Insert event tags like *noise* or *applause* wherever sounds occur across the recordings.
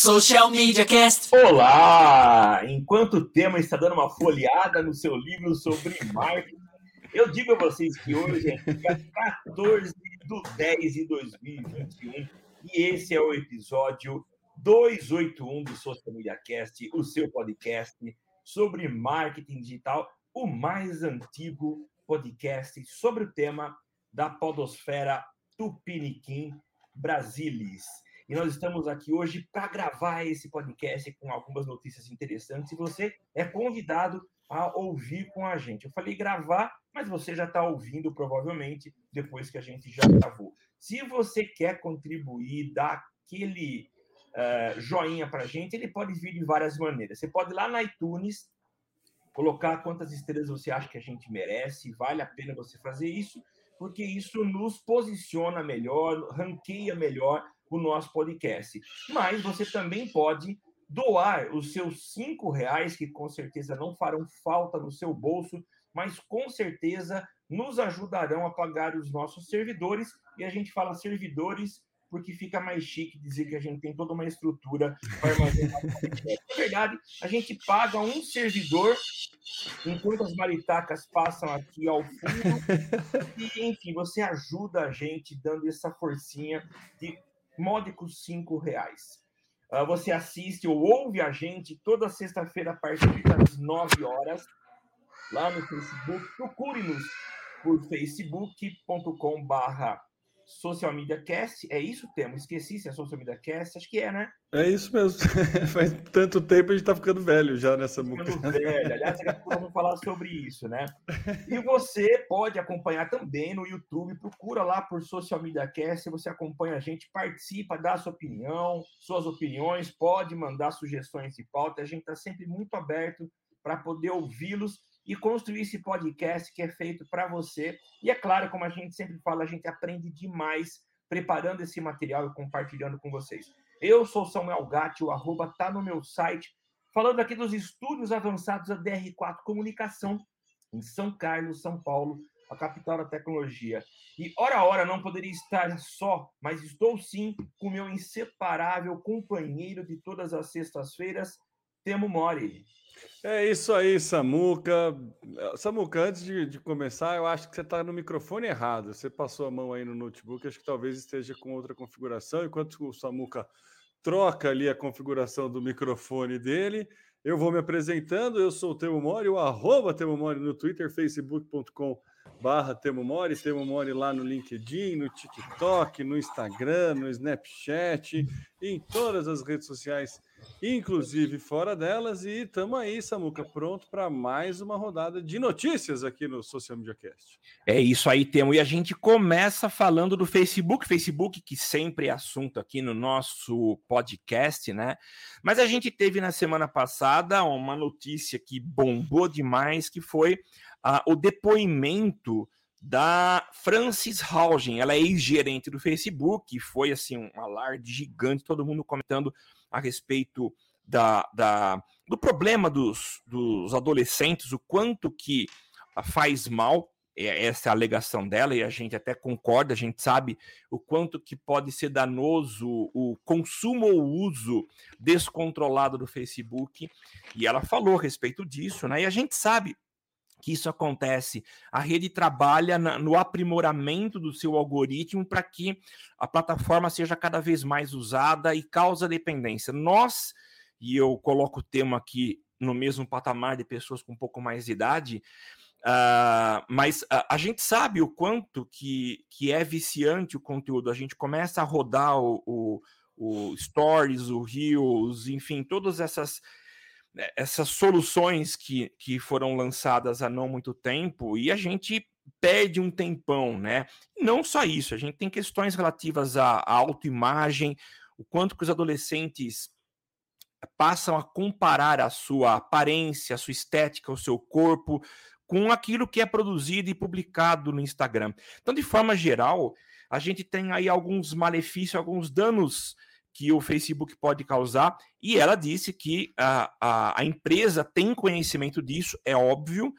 Social Media Cast. Olá! Enquanto o tema está dando uma folheada no seu livro sobre marketing, eu digo a vocês que hoje é dia *laughs* 14 de 10 de 2021 e esse é o episódio 281 do Social Media Cast, o seu podcast sobre marketing digital, o mais antigo podcast sobre o tema da podosfera Tupiniquim Brasilis. E nós estamos aqui hoje para gravar esse podcast com algumas notícias interessantes e você é convidado a ouvir com a gente. Eu falei gravar, mas você já está ouvindo provavelmente depois que a gente já gravou. Se você quer contribuir, dar aquele uh, joinha para a gente, ele pode vir de várias maneiras. Você pode ir lá na iTunes, colocar quantas estrelas você acha que a gente merece, vale a pena você fazer isso, porque isso nos posiciona melhor, ranqueia melhor o nosso podcast. Mas você também pode doar os seus cinco reais, que com certeza não farão falta no seu bolso, mas com certeza nos ajudarão a pagar os nossos servidores. E a gente fala servidores porque fica mais chique dizer que a gente tem toda uma estrutura para armazenar. Na verdade, a gente paga um servidor enquanto as maritacas passam aqui ao fundo. *laughs* E, enfim, você ajuda a gente dando essa forcinha de módicos cinco reais. Uh, você assiste ou ouve a gente toda sexta-feira a partir das 9 horas lá no Facebook. Procure-nos por facebook.com barra Social Media Cast, é isso, Temo? Esqueci se é Social Media Cast, acho que é, né? É isso mesmo. *laughs* Faz tanto tempo a gente tá ficando velho já nessa música. Ficando velho. Aliás, daqui a pouco vamos falar sobre isso, né? *laughs* E você pode acompanhar também no YouTube, procura lá por Social Media Cast, você acompanha a gente, participa, dá sua opinião, suas opiniões, pode mandar sugestões de pauta, a gente tá sempre muito aberto para poder ouvi-los e construir esse podcast que é feito para você. E é claro, como a gente sempre fala, a gente aprende demais preparando esse material e compartilhando com vocês. Eu sou Samuel Gatti, o arroba tá no meu site, falando aqui dos estúdios avançados da DR4 Comunicação, em São Carlos, São Paulo, a capital da tecnologia. E hora a hora não poderia estar só, mas estou sim com meu inseparável companheiro de todas as sextas-feiras, Temo Mori. É isso aí, Samuca. Samuca, antes de, de começar, eu acho que você está no microfone errado. Você passou a mão aí no notebook, acho que talvez esteja com outra configuração. Enquanto o Samuca troca ali a configuração do microfone dele, eu vou me apresentando. Eu sou o Temo Mori, o arroba Temo Mori no Twitter, facebook.com barra Temo Mori, Temo Mori lá no LinkedIn, no TikTok, no Instagram, no Snapchat, em todas as redes sociais inclusive fora delas. E estamos aí, Samuca, pronto para mais uma rodada de notícias aqui no Social Media Cast. É isso aí, Temo. E a gente começa falando do Facebook, Facebook que sempre é assunto aqui no nosso podcast, né? Mas a gente teve na semana passada uma notícia que bombou demais, que foi uh, o depoimento da Francis Haugen, ela é ex-gerente do Facebook, foi assim um alarde gigante, todo mundo comentando a respeito da, da, do problema dos, dos adolescentes, o quanto que faz mal, é, essa é a alegação dela, e a gente até concorda, a gente sabe o quanto que pode ser danoso o consumo ou uso descontrolado do Facebook, e ela falou a respeito disso, né? E a gente sabe que isso acontece. A rede trabalha na, no aprimoramento do seu algoritmo para que a plataforma seja cada vez mais usada e causa dependência. Nós, e eu coloco o tema aqui no mesmo patamar de pessoas com um pouco mais de idade, uh, mas uh, a gente sabe o quanto que, que é viciante o conteúdo. A gente começa a rodar o, o, o Stories, o Reels, enfim, todas essas essas soluções que, que foram lançadas há não muito tempo e a gente perde um tempão, né? Não só isso, a gente tem questões relativas à, à autoimagem, o quanto que os adolescentes passam a comparar a sua aparência, a sua estética, o seu corpo com aquilo que é produzido e publicado no Instagram. Então, de forma geral, a gente tem aí alguns malefícios, alguns danos que o Facebook pode causar, e ela disse que a, a, a empresa tem conhecimento disso, é óbvio,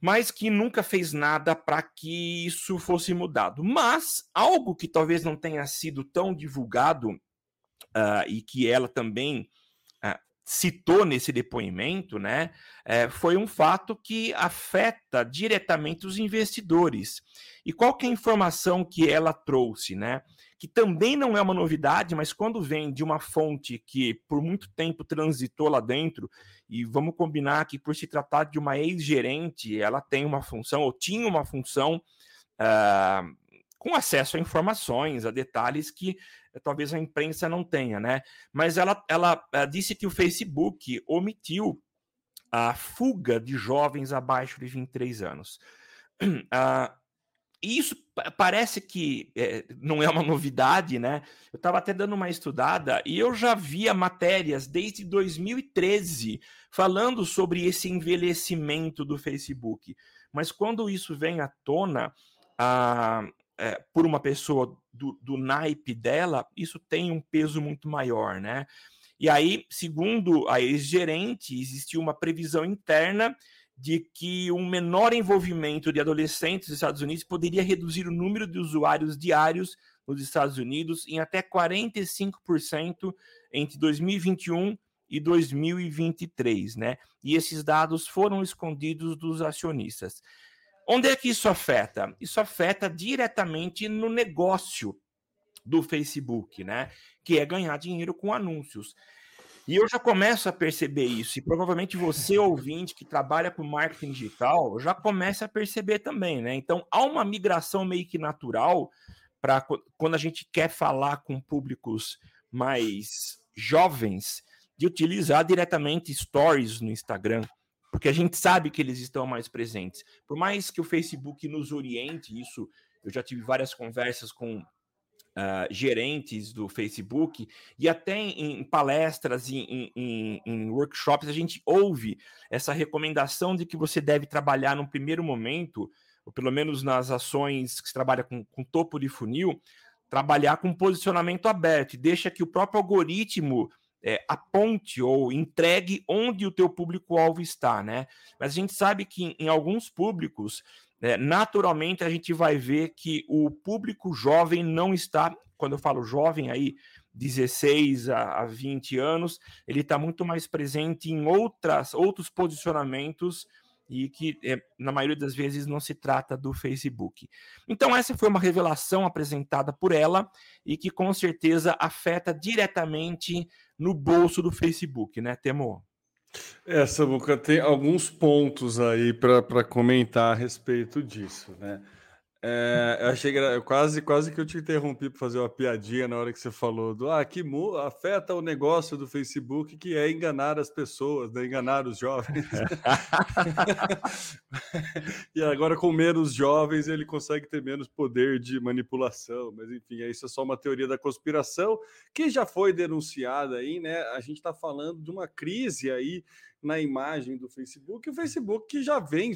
mas que nunca fez nada para que isso fosse mudado. Mas algo que talvez não tenha sido tão divulgado uh, e que ela também uh, citou nesse depoimento, né, uh, foi um fato que afeta diretamente os investidores. E qual que é a informação que ela trouxe, né? Que também não é uma novidade, mas quando vem de uma fonte que por muito tempo transitou lá dentro, e vamos combinar que por se tratar de uma ex-gerente, ela tem uma função, ou tinha uma função uh, com acesso a informações, a detalhes que eh, talvez a imprensa não tenha, né? Mas ela, ela, ela eh, disse que o Facebook omitiu a fuga de jovens abaixo de 23 anos. Uh, isso parece que é, não é uma novidade, né? Eu estava até dando uma estudada e eu já via matérias desde 2013 falando sobre esse envelhecimento do Facebook. Mas quando isso vem à tona, a, é, por uma pessoa do, do naipe dela, isso tem um peso muito maior, né? E aí, segundo a ex-gerente, existiu uma previsão interna de que um menor envolvimento de adolescentes nos Estados Unidos poderia reduzir o número de usuários diários nos Estados Unidos em até 45% entre 2021 e 2023, né? E esses dados foram escondidos dos acionistas. Onde é que isso afeta? Isso afeta diretamente no negócio do Facebook, né? Que é ganhar dinheiro com anúncios. E eu já começo a perceber isso, e provavelmente você, *laughs* ouvinte, que trabalha com marketing digital, já começa a perceber também, né? Então, há uma migração meio que natural para quando a gente quer falar com públicos mais jovens, de utilizar diretamente stories no Instagram, porque a gente sabe que eles estão mais presentes. Por mais que o Facebook nos oriente, isso eu já tive várias conversas com Uh, gerentes do Facebook e até em, em palestras, em, em, em, workshops, a gente ouve essa recomendação de que você deve trabalhar no primeiro momento, ou pelo menos nas ações que se trabalha com, com topo de funil, trabalhar com posicionamento aberto e deixa que o próprio algoritmo é, aponte ou entregue onde o teu público-alvo está, né? Mas a gente sabe que em, alguns públicos, naturalmente a gente vai ver que o público jovem não está, quando eu falo jovem aí, 16 a, a 20 anos, ele está muito mais presente em outras, outros posicionamentos e que é, na maioria das vezes não se trata do Facebook. Então essa foi uma revelação apresentada por ela e que com certeza afeta diretamente no bolso do Facebook, né, Temo? Essa boca tem alguns pontos aí para comentar a respeito disso, né? É, eu achei eu quase, quase que eu te interrompi para fazer uma piadinha na hora que você falou do ah, que afeta o negócio do Facebook, que é enganar as pessoas, né? enganar os jovens. *laughs* e agora, com menos jovens, ele consegue ter menos poder de manipulação. Mas enfim, isso é só uma teoria da conspiração que já foi denunciada aí, né? A gente está falando de uma crise aí na imagem do Facebook, o Facebook que já vem,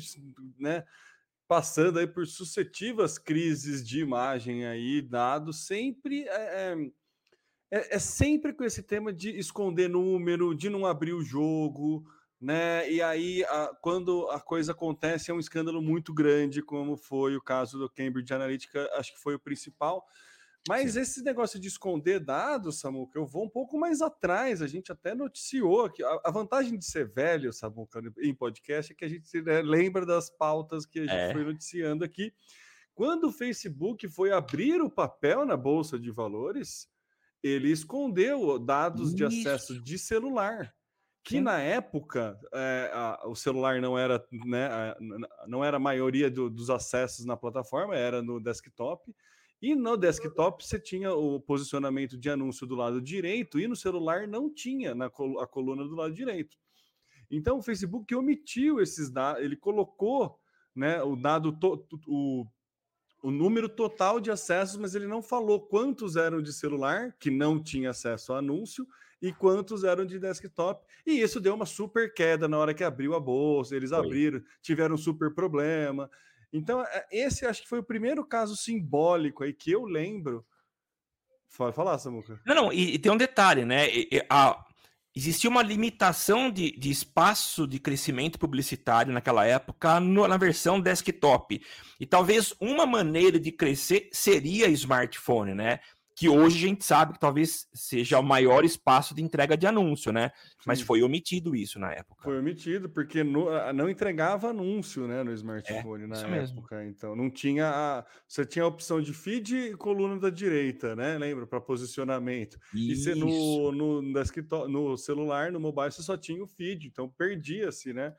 né? Passando aí por sucessivas crises de imagem aí, dados, sempre é, é, é, sempre com esse tema de esconder número, de não abrir o jogo, né? E aí, a, quando a coisa acontece, é um escândalo muito grande, como foi o caso do Cambridge Analytica, acho que foi o principal. Mas Sim. esse negócio de esconder dados, Samuca, eu vou um pouco mais atrás. A gente até noticiou que a, vantagem de ser velho, Samuca, em podcast é que a gente né, lembra das pautas que a gente é. foi noticiando aqui. Quando o Facebook foi abrir o papel na Bolsa de Valores, ele escondeu dados Isso. de acesso de celular que Sim. na época é, a, o celular não era, né, a, não era a maioria do, dos acessos na plataforma, era no desktop. E no desktop você tinha o posicionamento de anúncio do lado direito e no celular não tinha na col a coluna do lado direito. Então o Facebook omitiu esses dados, ele colocou né, o dado, o, o número total de acessos, mas ele não falou quantos eram de celular, que não tinha acesso ao anúncio, e quantos eram de desktop. E isso deu uma super queda na hora que abriu a bolsa, eles Foi. abriram, tiveram um super problema. Então, é, esse acho que foi o primeiro caso simbólico aí que eu lembro. Pode falar, Samuca. Não, não, e, e tem um detalhe, né? E, a, existia uma limitação de, de, espaço de crescimento publicitário naquela época no, na versão desktop. E talvez uma maneira de crescer seria smartphone, né? Que hoje a gente sabe que talvez seja o maior espaço de entrega de anúncio, né? Mas Sim. foi omitido isso na época. Foi omitido porque no, não entregava anúncio, né, no smartphone é, na época. Mesmo. Então não tinha a, você tinha a opção de feed e coluna da direita, né? Lembra para posicionamento. Isso. E você no no, no, no celular, no mobile, você só tinha o feed, então perdia-se, né?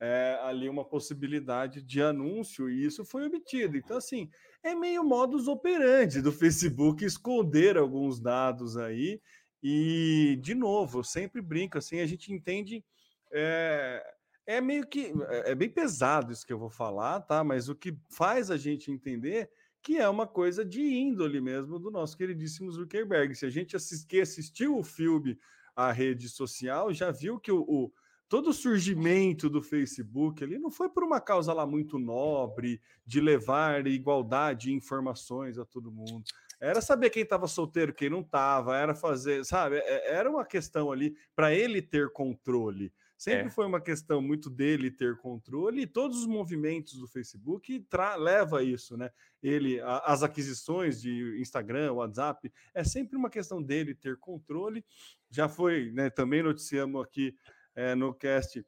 É, ali uma possibilidade de anúncio e isso foi omitido. Então, assim, é meio modus operandi do Facebook esconder alguns dados aí. E, de novo, eu sempre brinco assim, a gente entende. É, é meio que. É, bem pesado isso que eu vou falar, tá? Mas o que faz a gente entender que é uma coisa de índole mesmo do nosso queridíssimo Zuckerberg. Se a gente assist, assistiu o filme A Rede Social, já viu que o, o todo o surgimento do Facebook ali não foi por uma causa lá muito nobre de levar igualdade e informações a todo mundo. Era saber quem estava solteiro, quem não estava, era fazer, sabe? É, era uma questão ali para ele ter controle. Sempre é. foi uma questão muito dele ter controle e todos os movimentos do Facebook leva isso, né? Ele, a, as aquisições de Instagram, WhatsApp, é sempre uma questão dele ter controle. Já foi, né? Também noticiamos aqui é, no cast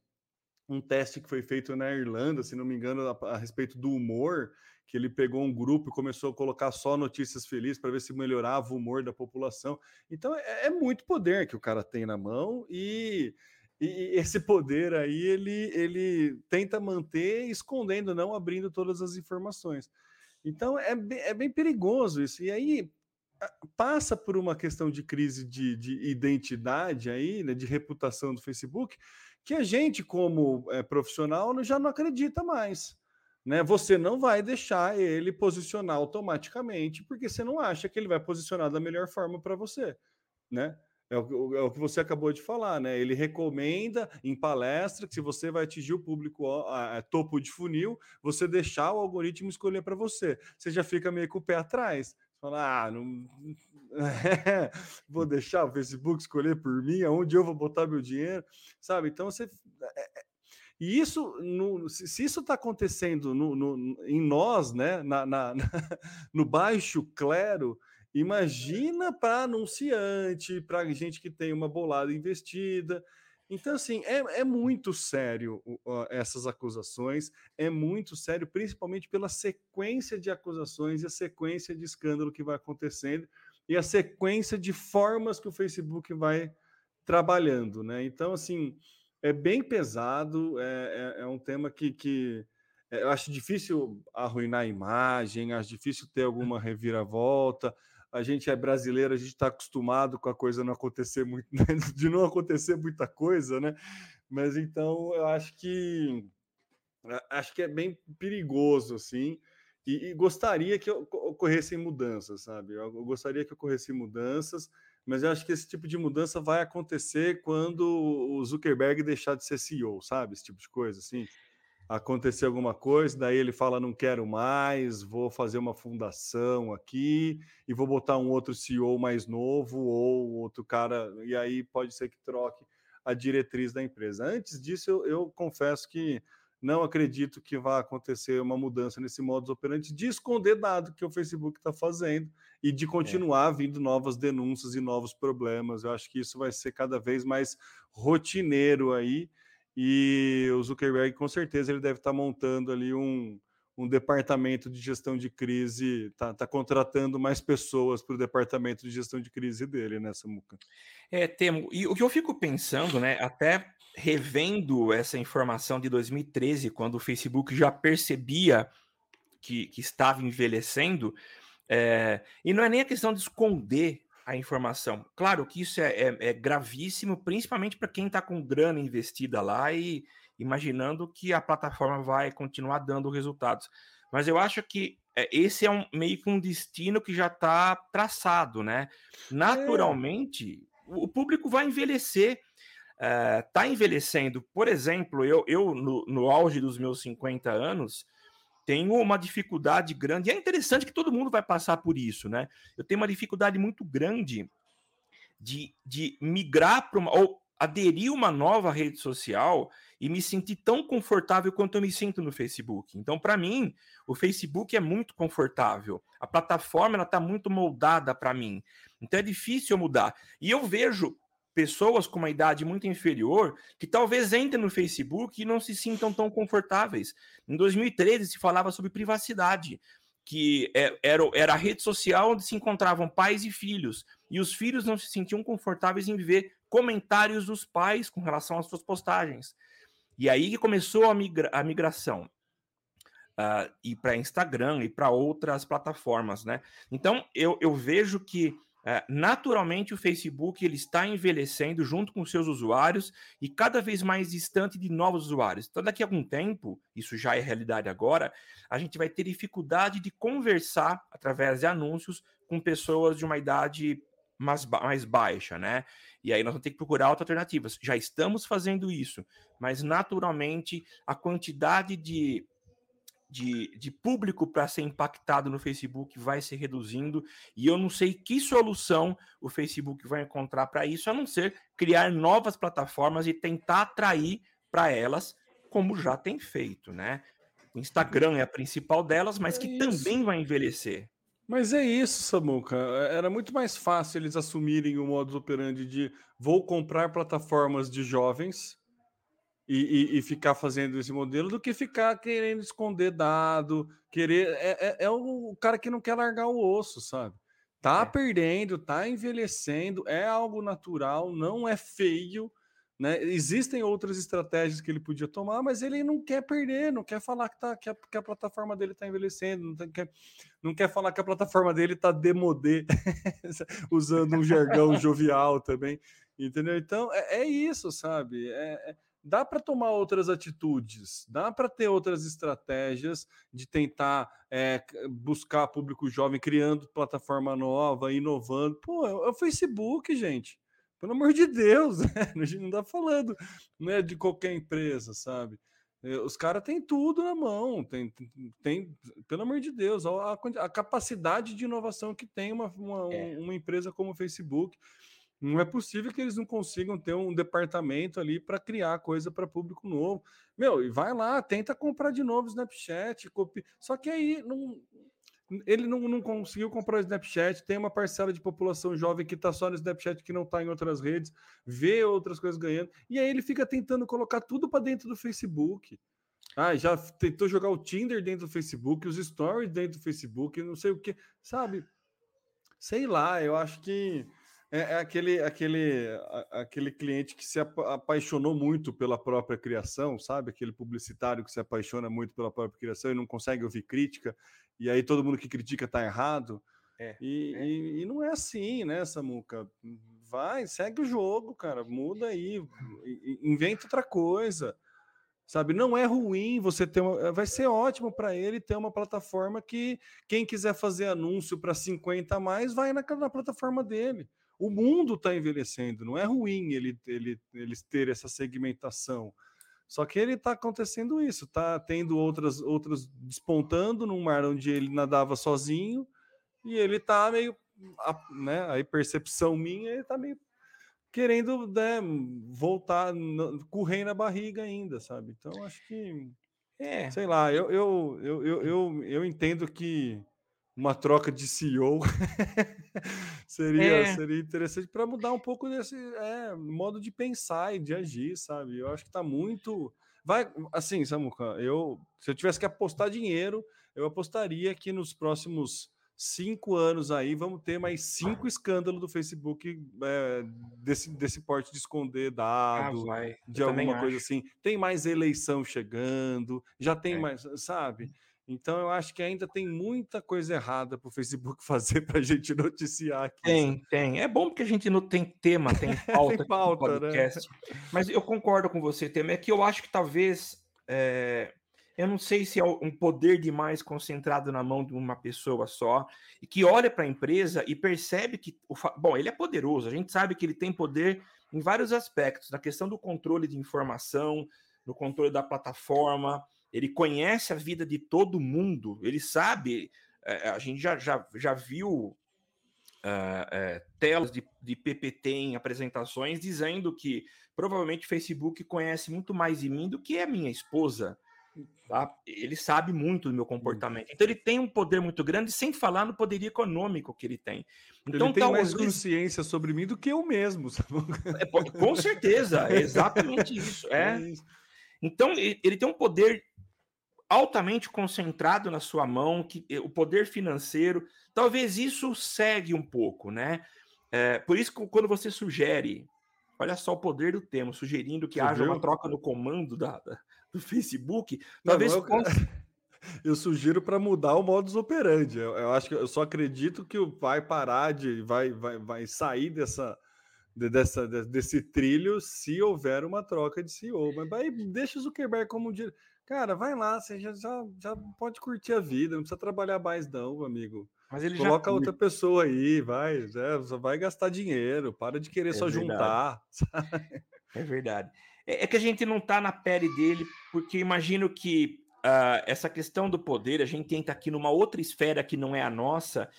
um teste que foi feito na Irlanda, se não me engano, a, a, respeito do humor, que ele pegou um grupo e começou a colocar só notícias felizes para ver se melhorava o humor da população. Então é, é, muito poder que o cara tem na mão e, e esse poder aí ele, ele tenta manter escondendo, não abrindo todas as informações. Então é é bem perigoso isso. E aí passa por uma questão de crise de, de identidade aí, né, de reputação do Facebook, que a gente, como é, profissional, já não acredita mais. Né? Você não vai deixar ele posicionar automaticamente, porque você não acha que ele vai posicionar da melhor forma para você. Né? É o, é o, que você acabou de falar, né? Ele recomenda em palestra que se você vai atingir o público a, a, topo de funil, você deixar o algoritmo escolher para você. Você já fica meio com o pé atrás. Falar, ah, não *laughs* vou deixar o Facebook escolher por mim, aonde eu vou botar meu dinheiro, sabe? Então você. É, é, e isso, no, se, isso está acontecendo no, no, em nós, né, na, na, *laughs* no baixo clero, imagina para anunciante, para gente que tem uma bolada investida. Então, assim, é, é muito sério uh, essas acusações, é muito sério, principalmente pela sequência de acusações e a sequência de escândalo que vai acontecendo e a sequência de formas que o Facebook vai trabalhando, né? Então, assim, é bem pesado, é, é, é um tema que, que é, eu acho difícil arruinar a imagem, acho difícil ter alguma reviravolta, a gente é brasileiro, a gente está acostumado com a coisa não acontecer muito, *laughs* né? de não acontecer muita coisa, né? Mas então eu acho que acho que é bem perigoso, assim, e, e gostaria que ocorressem mudanças, sabe? Eu, eu gostaria que ocorressem mudanças, mas eu acho que esse tipo de mudança vai acontecer quando o Zuckerberg deixar de ser CEO, sabe? Esse tipo de coisa, assim acontecer alguma coisa, daí ele fala: não quero mais, vou fazer uma fundação aqui e vou botar um outro CEO mais novo ou outro cara, e aí pode ser que troque a diretriz da empresa. Antes disso, eu, eu confesso que não acredito que vá acontecer uma mudança nesse modus operandi de esconder dado que o Facebook está fazendo e de é. continuar é. vindo novas denúncias e novos problemas. Eu acho que isso vai ser cada vez mais rotineiro aí e o Zuckerberg, com certeza, ele deve estar montando ali um, um departamento de gestão de crise, está tá contratando mais pessoas para o departamento de gestão de crise dele, né, Samuca? É, Temo. E o que eu fico pensando, né, até revendo essa informação de 2013, quando o Facebook já percebia que, que estava envelhecendo, é, e não é nem a questão de esconder a informação. Claro que isso é, é, é gravíssimo, principalmente para quem está com grana investida lá e imaginando que a plataforma vai continuar dando resultados. Mas eu acho que é, esse é um, meio que um destino que já está traçado, né? Naturalmente, é. o público vai envelhecer. Está envelhecendo. Por exemplo, eu, eu no, no auge dos meus 50 anos, tenho uma dificuldade grande. É interessante que todo mundo vai passar por isso, né? Eu tenho uma dificuldade muito grande de, de migrar para uma. Ou aderir uma nova rede social e me sentir tão confortável quanto eu me sinto no Facebook. Então, para mim, o Facebook é muito confortável. A plataforma ela está muito moldada para mim. Então é difícil eu mudar. E eu vejo pessoas com uma idade muito inferior que talvez entrem no Facebook e não se sintam tão confortáveis. Em 2013 se falava sobre privacidade, que é, era, era a rede social onde se encontravam pais e filhos, e os filhos não se sentiam confortáveis em ver comentários dos pais com relação às suas postagens. E aí que começou a, migra a migração. Uh, e para Instagram e para outras plataformas, né? Então eu, eu vejo que naturalmente o Facebook ele está envelhecendo junto com seus usuários e cada vez mais distante de novos usuários. Então daqui a algum tempo, isso já é realidade agora, a gente vai ter dificuldade de conversar através de anúncios com pessoas de uma idade mais, mais baixa, né? E aí nós vamos ter que procurar alternativas. Já estamos fazendo isso, mas naturalmente a quantidade de, de, de público para ser impactado no Facebook vai se reduzindo, e eu não sei que solução o Facebook vai encontrar para isso, a não ser criar novas plataformas e tentar atrair para elas, como já tem feito, né? O Instagram é a principal delas, mas que é também vai envelhecer. Mas é isso, Samuca. É, era muito mais fácil eles assumirem o modus operandi de vou comprar plataformas de jovens e, e, e ficar fazendo esse modelo do que ficar querendo esconder dado, querer. É, é, é o cara que não quer largar o osso, sabe? Tá é. perdendo, tá envelhecendo, é algo natural, não é feio né? Existem outras estratégias que ele podia tomar, mas ele não quer perder, não quer falar que, tá, que, a, que a plataforma dele está envelhecendo, não, tá, quer, não quer falar que a plataforma dele está demodê, *laughs* usando um jargão jovial também, entendeu? Então é, é isso, sabe? É, é, dá para tomar outras atitudes, dá para ter outras estratégias de tentar é, buscar público jovem, criando plataforma nova, inovando. Pô, é o Facebook, gente. Pelo amor de Deus, *laughs* né? a gente não está falando né, de qualquer empresa, sabe? Eh, os caras têm tudo na mão, tem, tem, pelo amor de Deus, a, a capacidade de inovação que tem uma, uma, é. uma empresa como o Facebook. Não é possível que eles não consigam ter um departamento ali para criar coisa para público novo. Meu, e vai lá, tenta comprar de novo o Snapchat, copia. Só que aí não, ele não, não conseguiu comprar o Snapchat, tem uma parcela de população jovem que está só no Snapchat, que não está em outras redes, vê outras coisas ganhando, e aí ele fica tentando colocar tudo para dentro do Facebook. Ah, já tentou jogar o Tinder dentro do Facebook, os stories dentro do Facebook, não sei o que, sabe? Sei lá, eu acho que é, é aquele, aquele, aquele cliente que se apaixonou muito pela própria criação, sabe? Aquele publicitário que se apaixona muito pela própria criação e não consegue ouvir crítica e aí todo mundo que critica está errado. É, e, é. E, e, não é assim, né, Samuca? Vai, segue o jogo, cara, muda aí, inventa outra coisa. Sabe, não é ruim você ter uma. Vai ser ótimo para ele ter uma plataforma que quem quiser fazer anúncio para 50 a mais, vai na, na plataforma dele. O mundo está envelhecendo, não é ruim ele, ele, eles ter essa segmentação. Só que ele está acontecendo isso, está tendo outras outras despontando num mar onde ele nadava sozinho e ele está meio, né? A percepção minha, ele está meio querendo né, voltar rei na barriga ainda, sabe? Então acho que é. Sei lá, eu, eu, eu, eu, eu entendo que uma troca de CEO *laughs* seria, é. seria interessante para mudar um pouco desse é, modo de pensar e de agir, sabe? Eu acho que está muito. Vai, assim, Samuca, eu se eu tivesse que apostar dinheiro, eu apostaria que nos próximos cinco anos aí vamos ter mais cinco escândalos do Facebook é, desse, desse porte de esconder dado, ah, de alguma coisa acho. assim. Tem mais eleição chegando, já tem é. mais, sabe? Então eu acho que ainda tem muita coisa errada para o Facebook *laughs* fazer para a gente noticiar aqui. Tem, tem. É bom porque a gente não tem tema, tem pauta, *laughs* tem pauta né? Né? Mas eu concordo com você, tema. É que eu acho que talvez. É... Eu não sei se é um poder demais concentrado na mão de uma pessoa só, e que olha para a empresa e percebe que. O fa... Bom, ele é poderoso, a gente sabe que ele tem poder em vários aspectos, na questão do controle de informação, no controle da plataforma, ele conhece a vida de todo mundo, ele sabe. É, a gente já, já, já viu uh, telas de, de PPT em apresentações dizendo que provavelmente o Facebook conhece muito mais de mim do que a minha esposa. Tá? Ele sabe muito do meu comportamento. Então ele tem um poder muito grande, sem falar no poder econômico que ele tem. Então, ele tem mais consciência sobre mim do que eu mesmo. *laughs* É, com certeza, é exatamente isso. *laughs* É. é isso. Então ele tem um poder altamente concentrado na sua mão, que o poder financeiro, talvez isso segue um pouco, né? É, por isso que quando você sugere, olha só o poder do tema, sugerindo que você haja viu? uma troca no comando da, da do Facebook, talvez não, eu, *laughs* eu sugiro para mudar o modus operandi. Eu, eu, acho que eu só acredito que vai parar de vai vai, vai sair dessa dessa, desse trilho se houver uma troca de CEO. Mas aí deixa o Zuckerberg como diretor Cara, vai lá, você já, já, já pode curtir a vida, não precisa trabalhar mais, não, amigo. Mas ele Coloca outra pessoa aí, vai, né, vai gastar dinheiro, para de querer é só verdade. juntar. *laughs* Sabe? É verdade. É, é, que a gente não está na pele dele, porque imagino que uh, essa questão do poder, a gente entra aqui numa outra esfera que não é a nossa,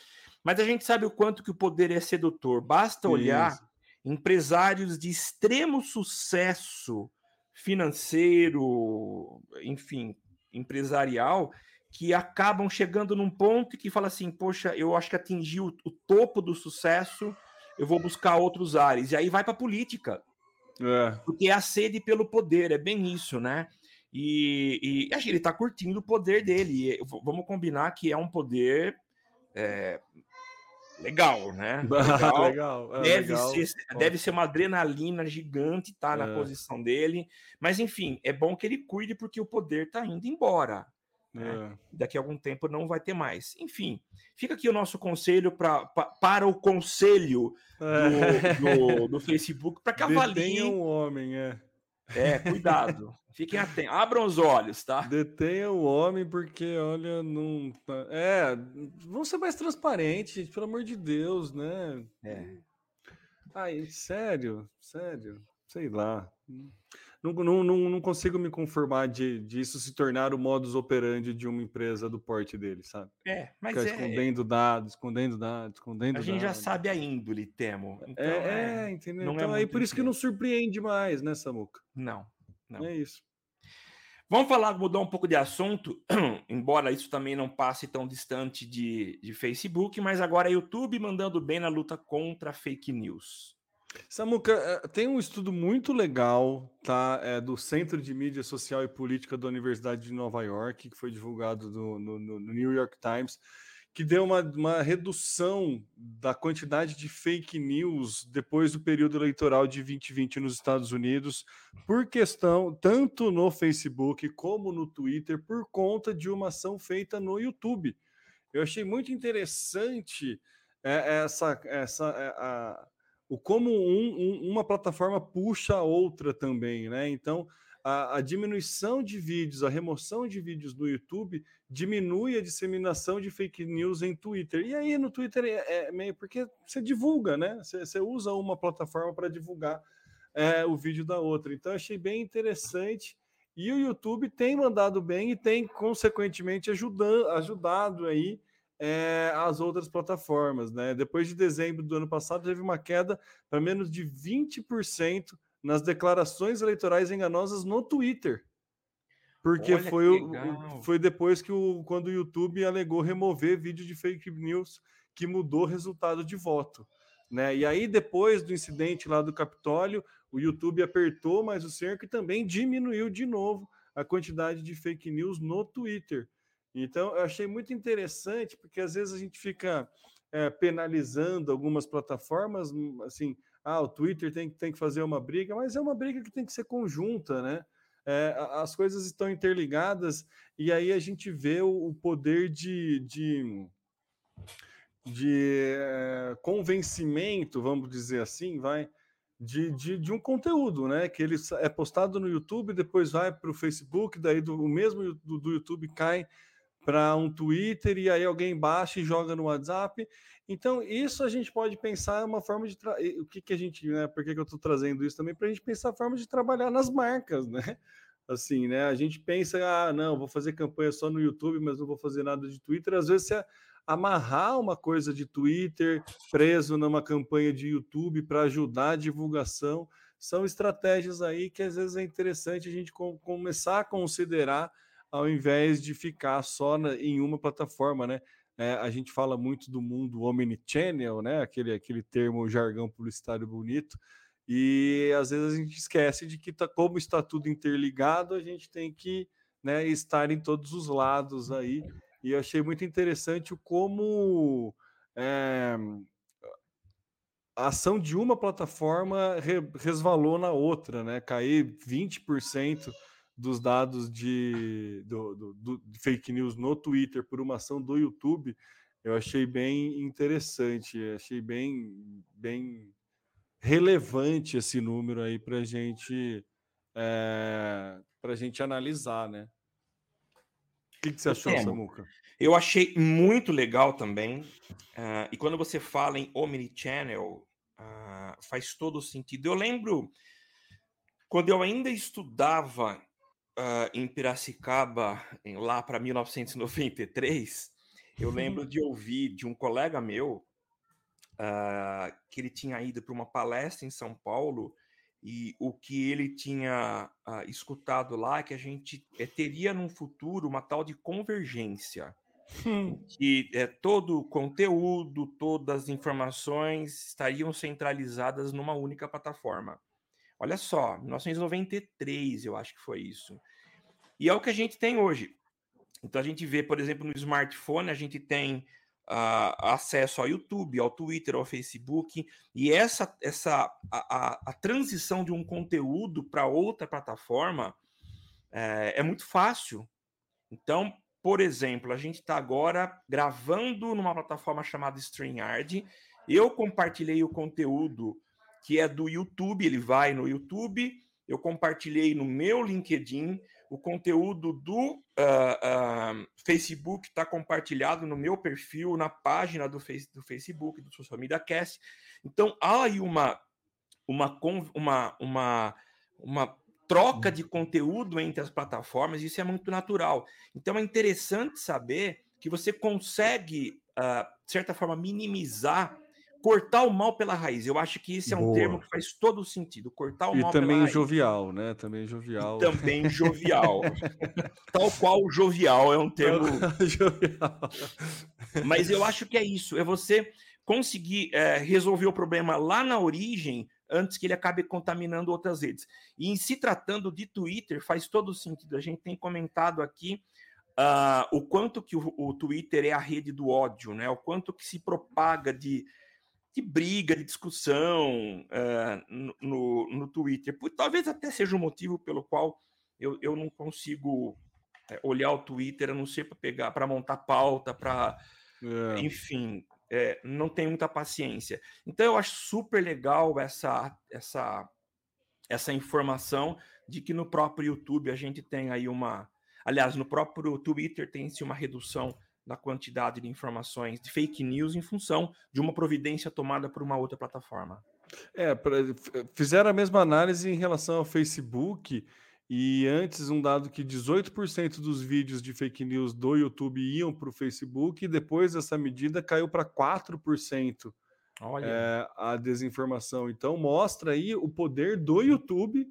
mas a gente sabe o quanto que o poder é sedutor. Basta olhar Isso. empresários de extremo sucesso financeiro, enfim, empresarial, que acabam chegando num ponto que fala assim: poxa, eu acho que atingi o, o topo do sucesso, eu vou buscar outros ares. E aí vai para a política. É. Porque é a sede pelo poder, é bem isso, né? E, e ele está curtindo o poder dele. E, vamos combinar que é um poder é, legal, né? *laughs* Legal. legal. É, deve, legal. Ser, deve ser uma adrenalina gigante tá na é. posição dele. Mas, enfim, é bom que ele cuide porque o poder tá indo embora. Né? É. Daqui a algum tempo não vai ter mais. Enfim, fica aqui o nosso conselho pra, pra para o conselho do, é. do, do *laughs* Facebook para que avalie. um homem, é. É, cuidado. *laughs* Fiquem atentos. Abram os olhos, tá? Detenha o homem, porque, olha, não. Tá, é, vamos ser mais transparentes, gente, pelo amor de Deus, né? É. Ai, sério, sério, sei lá não, não, não, não consigo me conformar de, de isso se tornar o modus operandi de uma empresa do porte dele, sabe? É, mas Ficar é... escondendo dados, escondendo dados, escondendo A gente já sabe a índole, temo. Então, é, é, entendeu? É então, é aí por isso que não surpreende mais, né, Samuca? Não, não. É isso. Vamos falar, mudar um pouco de assunto, *clears throat* embora isso também não passe tão distante de, de Facebook, mas agora é YouTube mandando bem na luta contra fake news. Samuca, eh, tem um estudo muito legal, tá? É do Centro de Mídia Social e Política da Universidade de Nova York, que foi divulgado no, no, no New York Times, que deu uma, uma, redução da quantidade de fake news depois do período eleitoral de 2020 nos Estados Unidos, por questão, tanto no Facebook como no Twitter, por conta de uma ação feita no YouTube. Eu achei muito interessante é, essa, essa é, a, o como um, um, uma plataforma puxa a outra também, né? Então, a, a, diminuição de vídeos, a remoção de vídeos no YouTube diminui a disseminação de fake news em Twitter. E aí no Twitter é, é meio porque você divulga, né? Você, você usa uma plataforma para divulgar é, o vídeo da outra. Então, achei bem interessante. E o YouTube tem mandado bem e tem, consequentemente, ajudando, ajudado aí é, as outras plataformas. Né? Depois de dezembro do ano passado, teve uma queda para menos de 20% nas declarações eleitorais enganosas no Twitter. Porque foi, o, foi depois que o, quando o YouTube alegou remover vídeo de fake news que mudou o resultado de voto. Né? E aí, depois do incidente lá do Capitólio, o YouTube apertou mais o cerco e também diminuiu de novo a quantidade de fake news no Twitter. Então, eu achei muito interessante, porque às vezes a gente fica é, penalizando algumas plataformas, hum, assim, ah, o Twitter tem, tem que fazer uma briga, mas é uma briga que tem que ser conjunta, né? É, as coisas estão interligadas e aí a gente vê o, o poder de, de, de é, convencimento, vamos dizer assim, vai, de, de, de, um conteúdo, né? Que ele é postado no YouTube, depois vai para o Facebook, daí do, o mesmo do, do YouTube cai para um Twitter e aí alguém baixa e joga no WhatsApp. Então, isso a gente pode pensar uma forma de. Tra... O que, que a gente. Né, por que, que eu estou trazendo isso também? Para a gente pensar a forma de trabalhar nas marcas, né? *laughs* Assim, né? A gente pensa, ah, não, vou fazer campanha só no YouTube, mas não vou fazer nada de Twitter. Às vezes você amarrar uma coisa de Twitter preso numa campanha de YouTube para ajudar a divulgação. São estratégias aí que às vezes é interessante a gente começar a considerar ao invés de ficar só na, em uma plataforma, né? É, a gente fala muito do mundo omnichannel, né? Aquele, aquele termo, jargão publicitário bonito, e às vezes a gente esquece de que, tá, como está tudo interligado, a gente tem que né, estar em todos os lados aí. E eu achei muito interessante o como é, a ação de uma plataforma re, resvalou na outra, né? Cair 20% dos dados de, do, do, do, fake news no Twitter por uma ação do YouTube, eu achei bem interessante, achei bem, bem relevante esse número aí para gente, é, a gente analisar, né? O que, que você achou, Samuca? Eu achei muito legal também. Uh, e quando você fala em Omnichannel, uh, faz todo sentido. Eu lembro quando eu ainda estudava uh, em Piracicaba, em, lá para 1993, eu uhum. lembro de ouvir de um colega meu uh, que ele tinha ido para uma palestra em São Paulo e o que ele tinha uh, escutado lá é que a gente é, teria num futuro uma tal de convergência. Hum. Que é, todo o conteúdo, todas as informações estariam centralizadas numa única plataforma. Olha só, 1993 eu acho que foi isso. E é o que a gente tem hoje. Então a gente vê, por exemplo, no smartphone, a gente tem uh, acesso ao YouTube, ao Twitter, ao Facebook, e essa, essa a, a, a transição de um conteúdo para outra plataforma é, é muito fácil. Então, por exemplo, a gente está agora gravando numa plataforma chamada StreamYard. Eu compartilhei o conteúdo que é do YouTube, ele vai no YouTube. Eu compartilhei no meu LinkedIn. O conteúdo do uh, uh, Facebook está compartilhado no meu perfil, na página do, face, do Facebook, do Social Media Cast. Então, há aí uma, uma, uma, uma, uma troca de conteúdo entre as plataformas, isso é muito natural. Então, é interessante saber que você consegue, uh, de certa forma, minimizar cortar o mal pela raiz. Eu acho que esse é um Boa. termo que faz todo sentido. Cortar o e mal pela raiz. E também jovial, né? Também jovial. E também jovial. *laughs* Tal qual jovial é um termo. jovial. Mas eu acho que é isso. É você conseguir é, resolver o problema lá na origem antes que ele acabe contaminando outras redes. E em se tratando de Twitter, faz todo sentido. A gente tem comentado aqui uh, o quanto que o, o Twitter é a rede do ódio, né? O quanto que se propaga de de briga, de discussão uh, no, no Twitter. Talvez até seja o motivo pelo qual eu, eu não consigo é, olhar o Twitter, a não ser para pegar, para montar pauta, para. É. Enfim, é, não tenho muita paciência. Então eu acho super legal essa, essa, essa informação de que no próprio YouTube a gente tem aí uma. Aliás, no próprio Twitter tem-se uma redução da quantidade de informações de fake news em função de uma providência tomada por uma outra plataforma. É, fizeram a mesma análise em relação ao Facebook e antes um dado que 18% dos vídeos de fake news do YouTube iam para o Facebook e depois essa medida caiu para 4%. Olha. É, a desinformação. Então mostra aí o poder do YouTube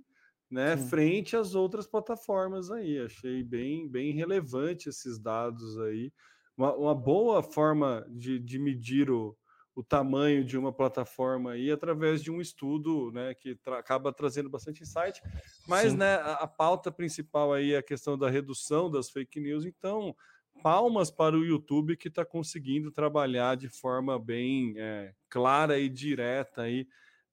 né, frente às outras plataformas aí. Achei bem, bem relevante esses dados aí uma, uma boa forma de, de medir o, o tamanho de uma plataforma aí através de um estudo né, que tra acaba trazendo bastante insight. Mas né, a, a, pauta principal aí é a questão da redução das fake news. Então, palmas para o YouTube que está conseguindo trabalhar de forma bem é, clara e direta aí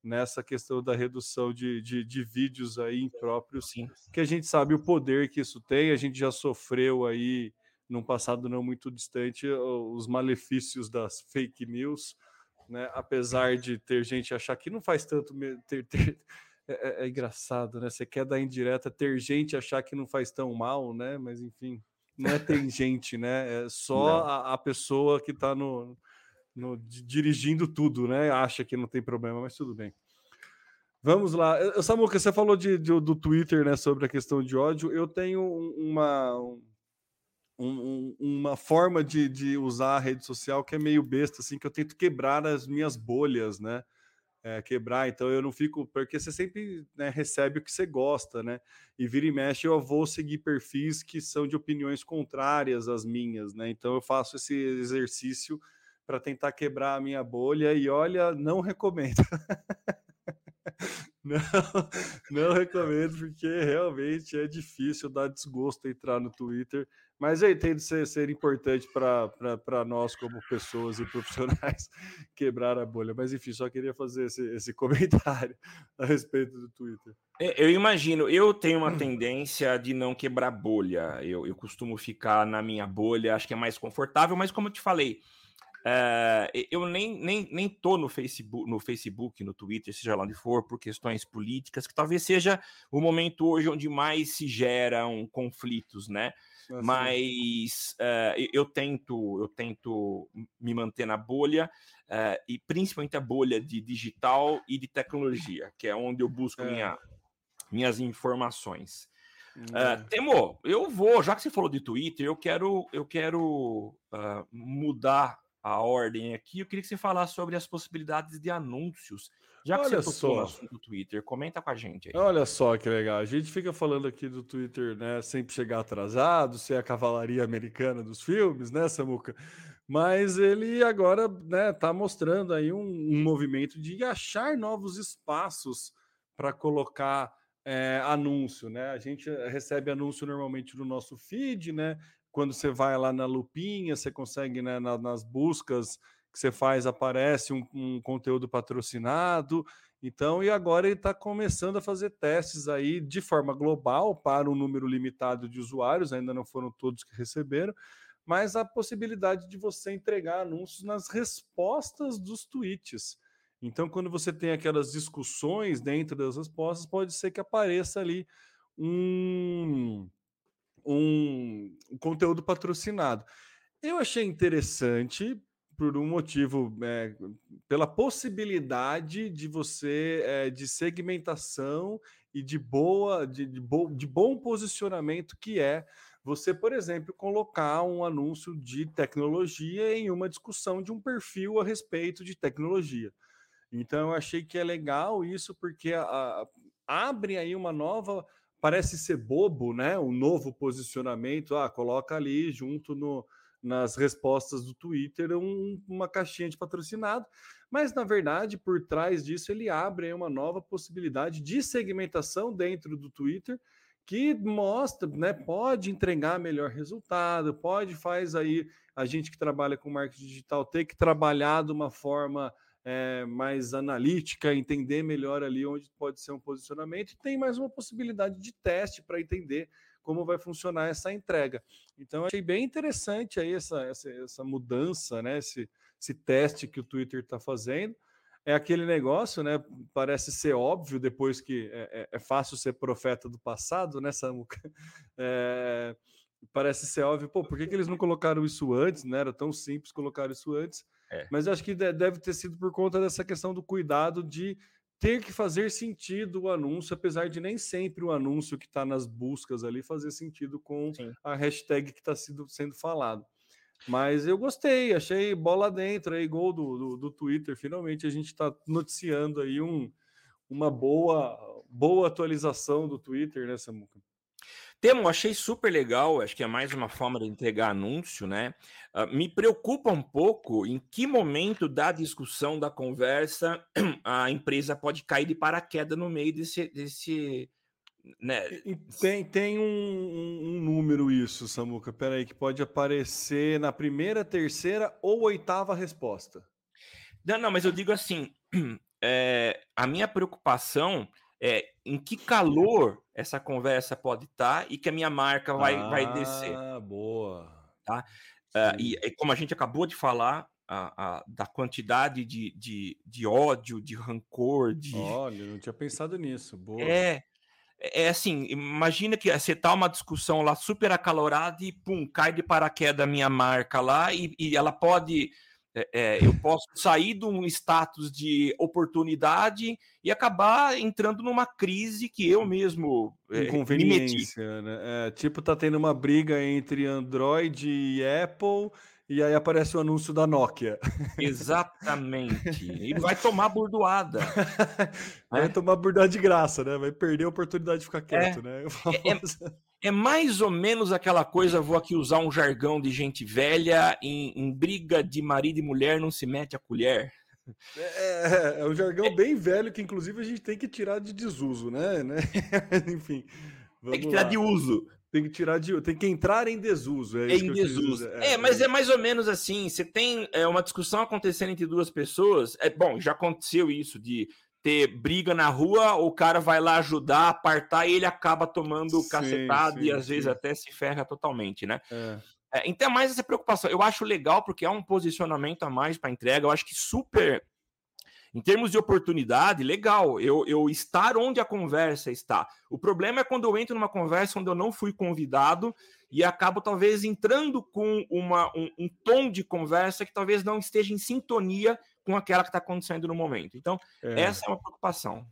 nessa questão da redução de, de, de vídeos aí impróprios, Sim. que a gente sabe o poder que isso tem, a gente já sofreu aí num passado não muito distante, os malefícios das fake news, né? Apesar de ter gente achar que não faz tanto ter, ter *laughs* é, é, é, engraçado, né? Você quer dar indireta, ter gente achar que não faz tão mal, né? Mas enfim, não é ter gente, né? É *laughs* só a, a, pessoa que está no, no, dirigindo tudo, né? Acha que não tem problema, mas tudo bem. Vamos lá. Samuca, você falou de, de, do Twitter, né, sobre a questão de ódio. Eu tenho uma, um, uma forma de, de usar a rede social que é meio besta, assim, que eu tento quebrar as minhas bolhas, né? É, quebrar, então eu não fico, porque você sempre né, recebe o que você gosta, né? E vira e mexe, eu vou seguir perfis que são de opiniões contrárias às minhas, né? Então eu faço esse exercício para tentar quebrar a minha bolha e olha, não recomendo. *laughs* Não, *laughs* não recomendo, porque realmente é difícil, dá desgosto entrar no Twitter. Mas eu entendo ser, ser importante para nós, como pessoas e profissionais, *laughs* quebrar a bolha. Mas enfim, só queria fazer esse, esse *laughs* comentário a respeito do Twitter. É, eu imagino, eu tenho uma *clears throat* tendência de não quebrar bolha. Eu, eu costumo ficar na minha bolha, acho que é mais confortável, mas como eu te falei, é, eu nem, nem, nem tô no Facebook, no Facebook, no Twitter, seja lá onde for, por questões políticas, que talvez seja o momento hoje onde mais se geram conflitos, né? Assim. Mas uh, eu tento, eu tento me manter na bolha uh, e principalmente a bolha de digital e de tecnologia, que é onde eu busco é. minha, minhas informações. Uh, Temo, eu vou, já que você falou de Twitter, eu quero, eu quero uh, mudar a ordem aqui, eu queria que você falasse sobre as possibilidades de anúncios. Já que Olha você só. no assunto Twitter, comenta com a gente aí. Olha só que legal. A gente fica falando aqui do Twitter, né? Sempre chegar atrasado, ser a cavalaria americana dos filmes, né, Samuca? Mas ele agora né, tá mostrando aí um, um movimento de achar novos espaços para colocar é, anúncio, né? A gente recebe anúncio normalmente no nosso feed, né? Quando você vai lá na lupinha, você consegue, né, na, nas buscas que você faz, aparece um, um conteúdo patrocinado. Então, e agora ele está começando a fazer testes aí de forma global para um número limitado de usuários, ainda não foram todos que receberam, mas a possibilidade de você entregar anúncios nas respostas dos tweets. Então, quando você tem aquelas discussões dentro das respostas, pode ser que apareça ali um um, conteúdo patrocinado. Eu achei interessante por um motivo, é, pela possibilidade de você é, de segmentação e de boa, de, de, bo, de bom posicionamento que é você, por exemplo, colocar um anúncio de tecnologia em uma discussão de um perfil a respeito de tecnologia. Então, eu achei que é legal isso, porque a, a, abre aí uma nova parece ser bobo, né? O novo posicionamento, ah, coloca ali junto no, nas respostas do Twitter um, uma caixinha de patrocinado, mas na verdade por trás disso ele abre uma nova possibilidade de segmentação dentro do Twitter que mostra, né, pode entregar melhor resultado, pode faz aí a gente que trabalha com marketing digital ter que trabalhar de uma forma é, mais analítica, entender melhor ali onde pode ser um posicionamento, e tem mais uma possibilidade de teste para entender como vai funcionar essa entrega. Então, achei bem interessante aí essa, essa, essa mudança, né? Esse, esse teste que o Twitter está fazendo. É aquele negócio, né? Parece ser óbvio depois que é, é, é fácil ser profeta do passado, né, Samuca? *laughs* É, parece ser óbvio, pô, por que, que eles não colocaram isso antes? Né? Era tão simples colocar isso antes. É. Mas eu acho que deve ter sido por conta dessa questão do cuidado de ter que fazer sentido o anúncio, apesar de nem sempre o anúncio que está nas buscas ali fazer sentido com Sim. a hashtag que está sendo, sendo falado. Mas eu gostei, achei bola dentro aí, gol do, do, do Twitter. Finalmente a gente está noticiando aí um, uma boa, boa atualização do Twitter, né, Samuca? Temo, achei super legal, acho que é mais uma forma de entregar anúncio, né? Uh, me preocupa um pouco em que momento da discussão, da conversa, *clears throat* a empresa pode cair de paraquedas no meio desse. desse né? Tem, tem um, um, número isso, Samuca, peraí, que pode aparecer na primeira, terceira ou oitava resposta. Não, não, mas eu digo assim: é, *clears throat* a minha preocupação é, em que calor essa conversa pode estar tá e que a minha marca vai, ah, vai descer. Ah, boa. Tá? Uh, e, e, como a gente acabou de falar, a, a, da quantidade de, de, de, ódio, de rancor, de. Olha, não tinha pensado nisso. Boa. É. É assim, imagina que você tá uma discussão lá super acalorada e pum, cai de paraquedas a minha marca lá e, e ela pode é, é, eu posso sair de um status de oportunidade e acabar entrando numa crise que eu mesmo é, inconveniência, né? É, tipo tá tendo uma briga entre Android e Apple e aí aparece o anúncio da Nokia. Exatamente. *laughs* E vai tomar burdoada. *laughs* vai é? tomar burdoada de graça, né? Vai perder a oportunidade de ficar quieto, né? É mais ou menos aquela coisa, vou aqui usar um jargão de gente velha, em, em briga de marido e mulher não se mete a colher. É, é, é um jargão é. bem velho que, inclusive, a gente tem que tirar de desuso, né? né? *laughs* Enfim. Tem que tirar lá. de uso. Tem que tirar de. Tem que entrar em desuso. É em desuso. É, é, mas é mais ou menos assim. Você tem é, uma discussão acontecendo entre duas pessoas. É bom, já aconteceu isso de ter briga na rua, o cara vai lá ajudar, apartar e ele acaba tomando sim, cacetado sim, e às sim. vezes até se ferra totalmente, né? É. É, então é mais essa preocupação. Eu acho legal porque é um posicionamento a mais para entrega. Eu acho que super em termos de oportunidade, legal, eu, eu estar onde a conversa está. O problema é quando eu entro numa conversa onde eu não fui convidado e acabo talvez entrando com uma, um, um tom de conversa que talvez não esteja em sintonia com aquela que está acontecendo no momento. Então, é. essa é uma preocupação.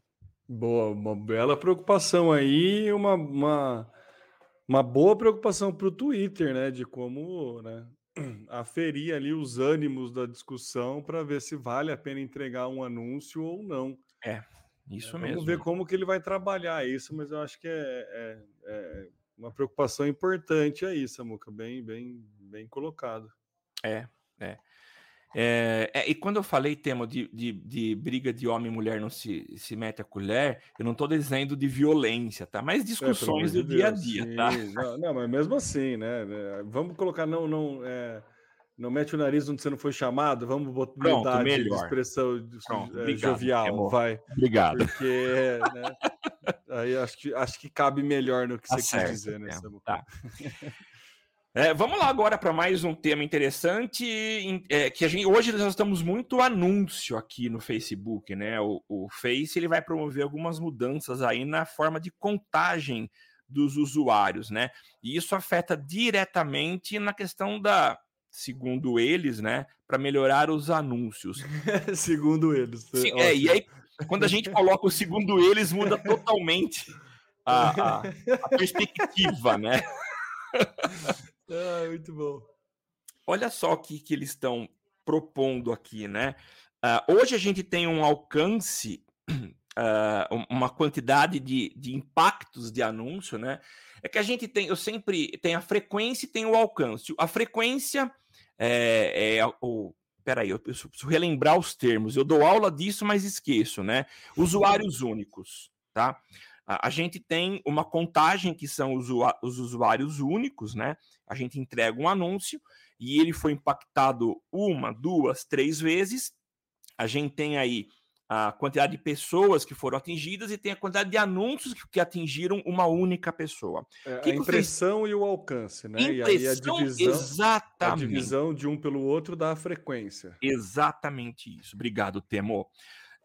Boa, uma bela preocupação aí, uma, uma, uma boa preocupação para o Twitter, né? De como né, aferir ali os ânimos da discussão para ver se vale a pena entregar um anúncio ou não. É, isso é, mesmo. Vamos ver como que ele vai trabalhar isso, mas eu acho que é, é, é uma preocupação importante aí, Samuca, bem, bem, bem colocado. É, é. É, é, e quando eu falei, tema de, de, de, briga de homem e mulher não se, se mete a colher, eu não estou dizendo de violência, tá? Mas é, discussões é, do dia a dia, tá? Não, não, mas mesmo assim, né? É, vamos colocar, não, não, é, não mete o nariz onde você não foi chamado, vamos botar Pronto, melhor. expressão Pronto, obrigado, jovial, vai. Obrigado. Porque, né, aí acho que, acho que cabe melhor no que tá você certo, quis dizer, né? Tá. *laughs* É, vamos lá agora para mais um tema interessante, é, que gente hoje nós estamos muito anúncio aqui no Facebook, né? O, o Face ele vai promover algumas mudanças aí na forma de contagem dos usuários, né? E isso afeta diretamente na questão da, segundo eles, né, para melhorar os anúncios. *laughs* segundo eles. Sim, é, e aí quando a gente coloca o segundo eles muda totalmente a, a, a perspectiva, né? *laughs* Ah, muito bom. Olha só o que, que eles estão propondo aqui, né? Uh, hoje a gente tem um alcance, uh, *clears throat* uma quantidade de, de impactos de anúncio, né? É que a gente tem, eu sempre tem a frequência e tem o alcance. A frequência é, é o. Peraí, eu preciso relembrar os termos. Eu dou aula disso, mas esqueço, né? Usuários únicos, tá? A, gente tem uma contagem que são os, os usuários únicos, né? A gente entrega um anúncio e ele foi impactado uma, duas, três vezes. A gente tem aí a quantidade de pessoas que foram atingidas e tem a quantidade de anúncios que, atingiram uma única pessoa. É, que a impressão fez? e o alcance, né? Impressão, e aí a divisão, exatamente. a divisão de um pelo outro da frequência. Exatamente isso. Obrigado, Temo.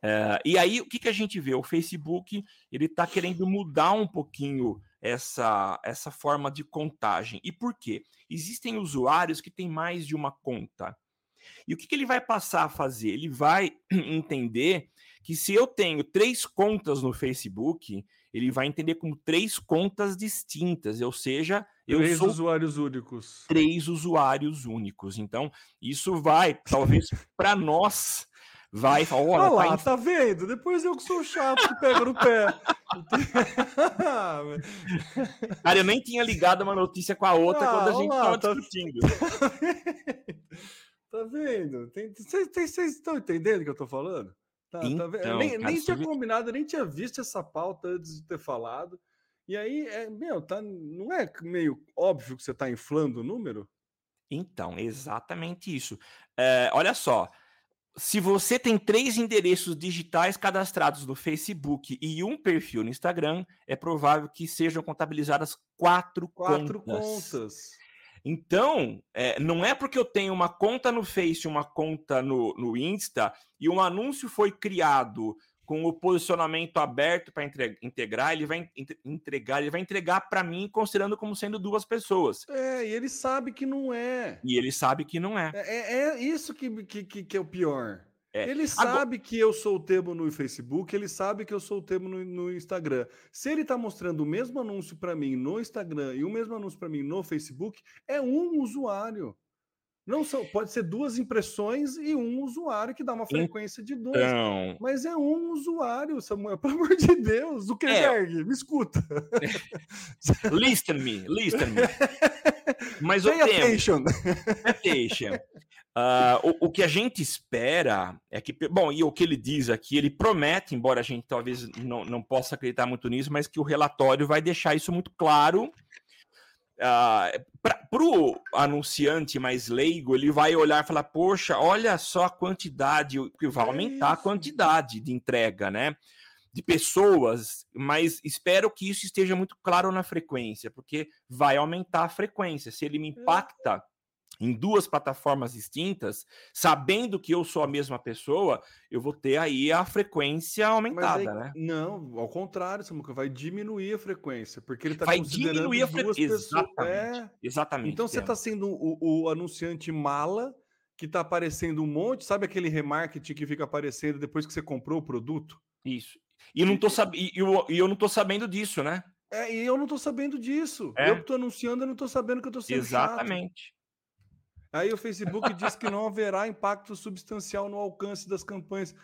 Uh, e aí, o que, que a gente vê? O Facebook ele está querendo mudar um pouquinho essa, essa forma de contagem. E por quê? Existem usuários que têm mais de uma conta. E o que, que ele vai passar a fazer? Ele vai *clears throat* entender que se eu tenho três contas no Facebook, ele vai entender como três contas distintas, ou seja, eu três sou usuários únicos. Três usuários únicos. Então, isso vai, talvez, para nós vai e fala: Olha, tá lá, tá, tá vendo? Depois eu que sou chato que pega no pé. *laughs* Cara, eu nem tinha ligado uma notícia com a outra ah, quando a gente lá, tava tá... discutindo. *laughs* tá vendo? Vocês estão entendendo o que eu tô falando? Tá, então, tá nem, cara, nem tinha combinado, nem tinha visto essa pauta antes de ter falado. E aí, é, meu, tá, não é meio óbvio que você está inflando o número? Então, exatamente isso. É, olha só, se você tem três endereços digitais cadastrados no Facebook e um perfil no Instagram, é provável que sejam contabilizadas quatro, quatro contas. contas. Então, é, não é porque eu tenho uma conta no Face, uma conta no, no Insta, e um anúncio foi criado com o posicionamento aberto para integrar, ele vai entregar, ele vai entregar para mim considerando como sendo duas pessoas. É, e ele sabe que não é. E ele sabe que não é. É, é, é isso que, que, que é o pior. É. Ele sabe Agora... que eu sou o termo no Facebook, ele sabe que eu sou o termo no, no Instagram. Se ele está mostrando o mesmo anúncio para mim no Instagram e o mesmo anúncio para mim no Facebook, é um usuário. Não são, pode ser duas impressões e um usuário que dá uma frequência de dois. Então... Mas é um usuário, Samuel. *laughs* Pelo amor de Deus, o Zuckerberg, é. me escuta. *laughs* listen me, listen me. Mas Pay o attention. Tempo, attention. Uh, o, o, que a gente espera é que, bom, e o que ele diz aqui, ele promete, embora a gente talvez não, não possa acreditar muito nisso, mas que o relatório vai deixar isso muito claro. Uh, Para o anunciante mais leigo, ele vai olhar e falar: Poxa, olha só a quantidade, que vai aumentar a quantidade de entrega, né? De pessoas, mas espero que isso esteja muito claro na frequência, porque vai aumentar a frequência. Se ele me é. impacta em duas plataformas distintas, sabendo que eu sou a mesma pessoa, eu vou ter aí a frequência aumentada, aí, né? Não, ao contrário, Samuca, vai diminuir a frequência, porque ele está considerando diminuir a frequência. Exatamente, é... exatamente. Então você está sendo o, o, anunciante mala que está aparecendo um monte, sabe aquele remarketing que fica aparecendo depois que você comprou o produto? Isso. E, não tô sab... e, eu, e eu não estou sabendo disso, né? É, e eu não estou sabendo disso. É. Eu estou anunciando, eu não estou sabendo que eu estou sendo Exatamente. Chato. Aí o Facebook diz que não haverá impacto substancial no alcance das campanhas.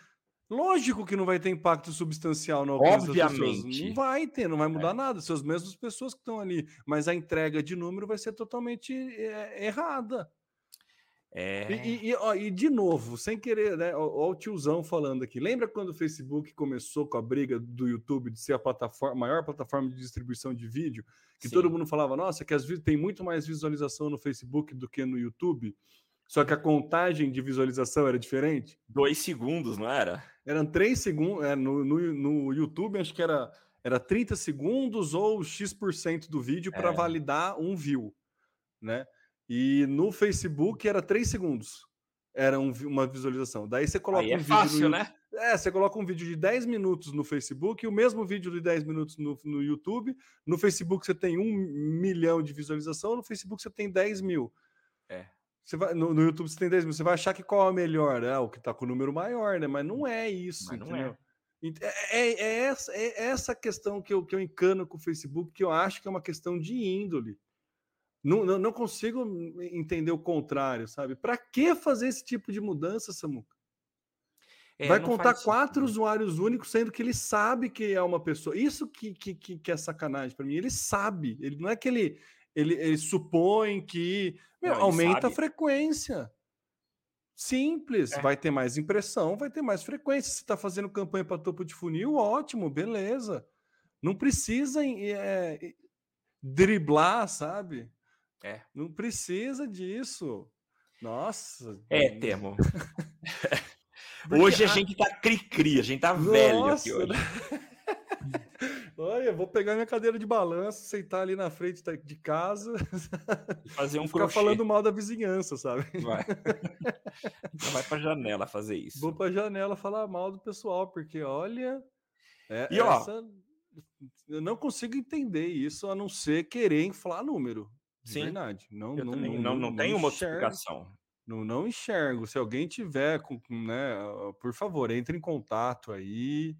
Lógico que não vai ter impacto substancial no alcance Obviamente. das pessoas. Não vai ter, não vai mudar é. nada. São as mesmas pessoas que estão ali. Mas a entrega de número vai ser totalmente é, errada. É... E, e, ó, e, de novo, sem querer, né? Olha o tiozão falando aqui. Lembra quando o Facebook começou com a briga do YouTube de ser a plataforma, maior plataforma de distribuição de vídeo? Que Sim. todo mundo falava, nossa, que as tem muito mais visualização no Facebook do que no YouTube. Só que a contagem de visualização era diferente. Dois segundos, não era? Eram três segundos. É, no, no, no YouTube, acho que era, era 30 segundos ou X% do vídeo para é. validar um view, né? E no Facebook era 3 segundos. Era um, uma visualização. Daí você coloca Aí um é vídeo. Fácil, né? É, você coloca um vídeo de 10 minutos no Facebook e o mesmo vídeo de 10 minutos no, no YouTube. No Facebook você tem um milhão de visualização, no Facebook você tem 10 mil. É. Você vai, no, no YouTube você tem 10 mil. Você vai achar que qual é o melhor? É o que está com o número maior, né? Mas não é isso. Mas não entendeu? é. É, é, é, essa, é essa questão que eu, que eu encano com o Facebook, que eu acho que é uma questão de índole. Não, não, não consigo entender o contrário, sabe? Para que fazer esse tipo de mudança, Samuca? É, Vai contar quatro usuários únicos, sendo que ele sabe que é uma pessoa. Isso que, que, que é sacanagem para mim. Ele sabe. Ele não é que ele, ele, ele supõe que meu, não, aumenta sabe. a frequência. Simples. É. Vai ter mais impressão, vai ter mais frequência. Se está fazendo campanha para topo de funil, ótimo, beleza. Não precisa é, driblar, sabe? É. Não precisa disso. Nossa. É, Temo. *laughs* hoje a, a gente tá cri-cri, a gente tá Nossa, velho aqui hoje. *laughs* Olha, vou pegar minha cadeira de balanço, sentar ali na frente de casa *laughs* e fazer um ficar crochê. falando mal da vizinhança, sabe? Vai. então vai pra janela fazer isso. Vou pra janela falar mal do pessoal, porque olha. É, e essa... ó, eu não consigo entender isso a não ser querer inflar número. Sim. Verdade. Não, eu não, não, não, não, tem uma explicação. Não, não enxergo. Se alguém tiver, com, né, por favor, entre em contato aí.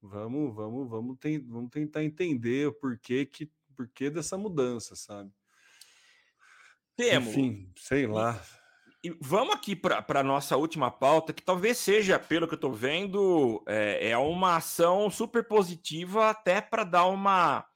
Vamos, vamos, vamos, tem, vamos tentar entender o porquê, que, porquê dessa mudança, sabe? Temos. Enfim, sei lá. E vamos aqui para a nossa última pauta, que talvez seja, pelo que eu estou vendo, é, é uma ação super positiva, até para dar uma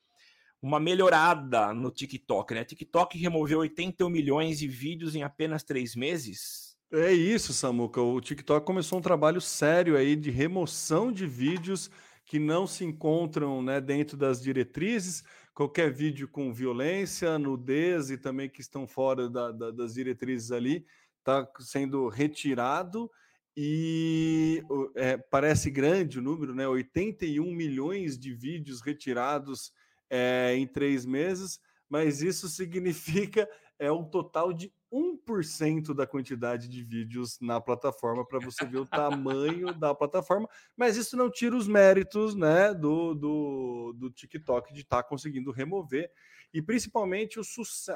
uma melhorada no TikTok, né? TikTok removeu 81 milhões de vídeos em apenas três meses. É isso, Samuca. O TikTok começou um trabalho sério aí de remoção de vídeos que não se encontram né, dentro das diretrizes. Qualquer vídeo com violência, nudez e também que estão fora da, da, das diretrizes ali está sendo retirado. E é, parece grande o número, né? 81 milhões de vídeos retirados é, em três meses, mas isso significa é um total de 1% da quantidade de vídeos na plataforma para você ver o tamanho da plataforma, mas isso não tira os méritos né, do, do, do TikTok de estar tá conseguindo remover e principalmente o,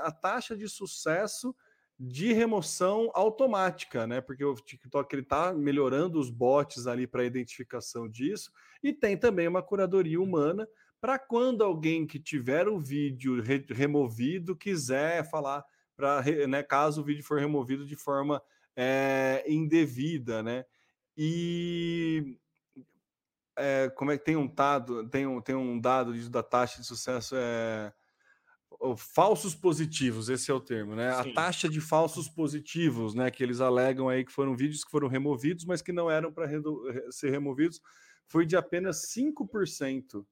a taxa de sucesso de remoção automática, né? Porque o TikTok ele está melhorando os bots ali para identificação disso e tem também uma curadoria humana para quando alguém que tiver o vídeo re removido quiser falar para, né, caso o vídeo for removido de forma é, indevida, né? E é, como é que tem um dado, tem um, tem um dado da taxa de sucesso é falsos positivos, esse é o termo, né? Sim. A taxa de falsos positivos, né? Que eles alegam aí que foram vídeos que foram removidos, mas que não eram para ser removidos, foi de apenas 5%.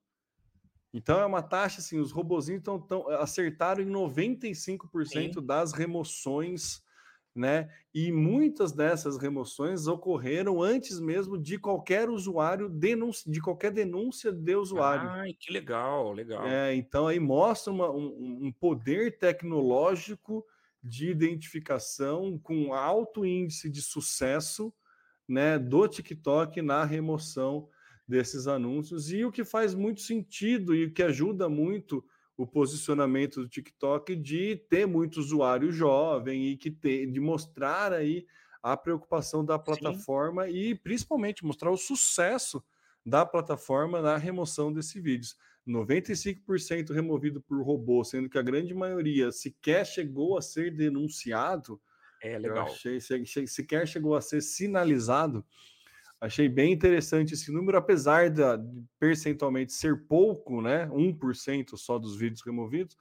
Então é uma taxa assim, os robozinhos tão, tão acertaram em 95% Sim. das remoções né? E muitas dessas remoções ocorreram antes mesmo de qualquer usuário denúncia, de qualquer denúncia de usuário. Ai, que legal, legal. É, então aí mostra uma, um, um poder tecnológico de identificação com alto índice de sucesso, né, do TikTok na remoção desses anúncios e o que faz muito sentido e o que ajuda muito o posicionamento do TikTok de ter muito usuário jovem e que ter, de mostrar aí a preocupação da plataforma Sim. e principalmente mostrar o sucesso da plataforma na remoção desses vídeos. 95% removido por robô, sendo que a grande maioria sequer chegou a ser denunciado. É legal. Achei, sequer chegou a ser sinalizado. Achei bem interessante esse número, apesar de, percentualmente ser pouco, né? 1% só dos vídeos removidos,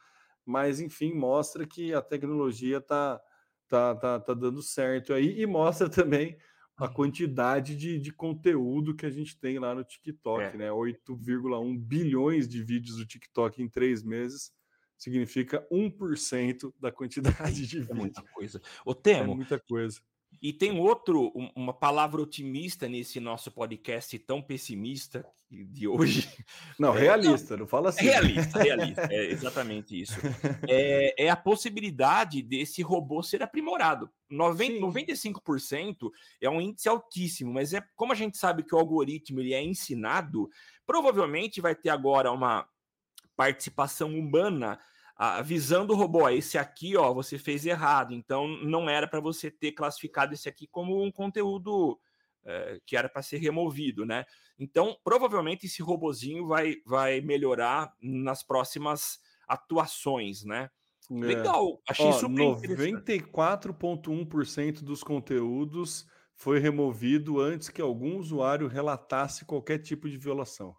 mas enfim, mostra que a tecnologia está tá, tá, tá dando certo aí e mostra também a quantidade de, de conteúdo que a gente tem lá no TikTok, é. né? 8,1 bilhões de vídeos do TikTok em três meses significa 1% da quantidade *laughs* de vídeos. É muita coisa. O Temo, é muita coisa. E tem outro, uma palavra otimista nesse nosso podcast tão pessimista de hoje. *laughs* Não, é, realista, não fala assim. Realista, realista, *laughs* é exatamente isso. É, é a possibilidade desse robô ser aprimorado. 90, 95% é um índice altíssimo, mas é como a gente sabe que o algoritmo ele é ensinado, provavelmente vai ter agora uma participação humana a visão do robô, esse aqui, ó, você fez errado, então não era para você ter classificado esse aqui como um conteúdo é, que era para ser removido, né? Então, provavelmente esse robozinho vai, vai melhorar nas próximas atuações, né? É. Legal, achei ó, super 94,1% dos conteúdos foi removido antes que algum usuário relatasse qualquer tipo de violação.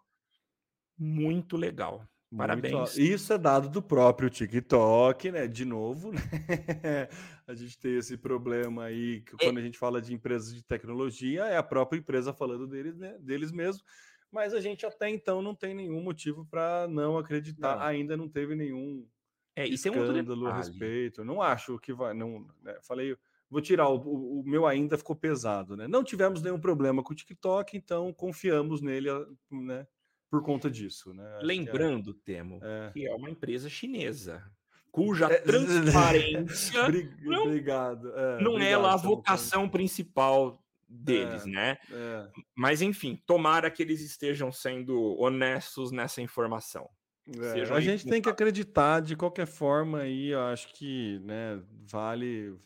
Muito legal. Parabéns. Muito, isso é dado do próprio TikTok, né? De novo, *laughs* né? a gente tem esse problema aí que quando a gente fala de empresas de tecnologia, é a própria empresa falando deles, né? deles mesmo. Mas a gente até então não tem nenhum motivo para não acreditar. Não. Ainda não teve nenhum é, escândalo a respeito. Não acho que vai. Não, né? Falei, vou tirar o, o, o, meu ainda ficou pesado, né? Não tivemos nenhum problema com o TikTok, então confiamos nele, né? Por conta disso. Né? É Lembrando, é... Temo, é. que é uma empresa chinesa, cuja é, *laughs* transparência não, obrigado. É, não obrigado, é lá a vocação principal deles, é, né? É. Mas enfim, tomara que eles estejam sendo honestos nessa informação. É, a gente tem que acreditar de qualquer forma aí, eu acho que né, vale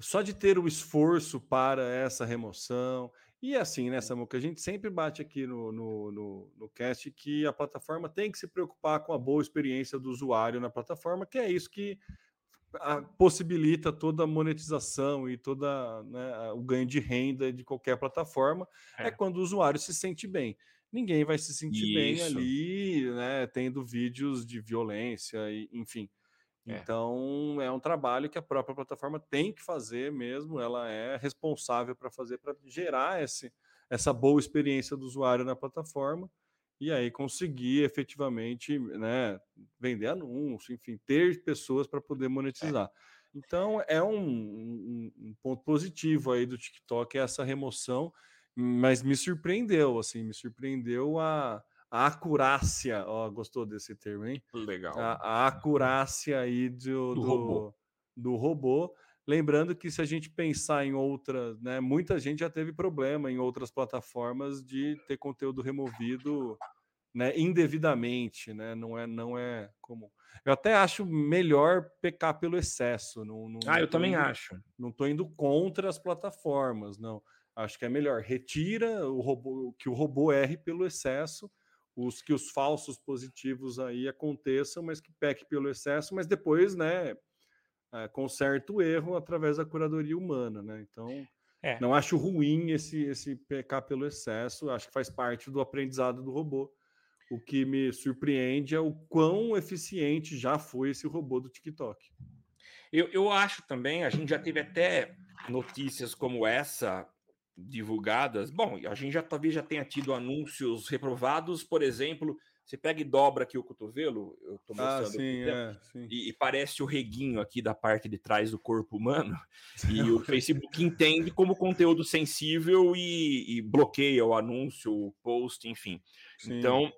só de ter o esforço para essa remoção e assim, né, Samuca, a gente sempre bate aqui no, no, no, no, cast que a plataforma tem que se preocupar com a boa experiência do usuário na plataforma, que é isso que possibilita toda a monetização e toda né, o ganho de renda de qualquer plataforma, é. é. quando o usuário se sente bem. Ninguém vai se sentir isso. bem ali, né, tendo vídeos de violência, e, enfim. É. Então, é um trabalho que a própria plataforma tem que fazer mesmo, ela é responsável para fazer, para gerar esse, essa boa experiência do usuário na plataforma e aí conseguir efetivamente né, vender anúncio, enfim, ter pessoas para poder monetizar. É. Então, é um, um, um, ponto positivo aí do TikTok essa remoção, mas me surpreendeu, assim, me surpreendeu a a acurácia, ó, gostou desse termo, hein? Legal. A, a acurácia aí do, do, do, do robô. Lembrando que se a gente pensar em outras, né, muita gente já teve problema em outras plataformas de ter conteúdo removido né, indevidamente, né? Não é, não é comum. Eu até acho melhor pecar pelo excesso. Não, não ah, eu também indo, acho. Não estou indo contra as plataformas, não. Acho que é melhor retira o robô, que o robô erre pelo excesso, os que os falsos positivos aí aconteçam, mas que peque pelo excesso, mas depois, né, é, conserta o erro através da curadoria humana, né? Então, é. não acho ruim esse esse pecar pelo excesso, acho que faz parte do aprendizado do robô o que me surpreende é o quão eficiente já foi esse robô do TikTok. Eu, eu acho também, a gente já teve até notícias como essa divulgadas. Bom, a gente já talvez já tenha tido anúncios reprovados, por exemplo, você pega e dobra aqui o cotovelo, eu tô ah, mostrando ah, sim, é, sim. E, e, parece o reguinho aqui da parte de trás do corpo humano, *laughs* e o Facebook entende como conteúdo sensível e, e, bloqueia o anúncio, o post, enfim. Sim. Então,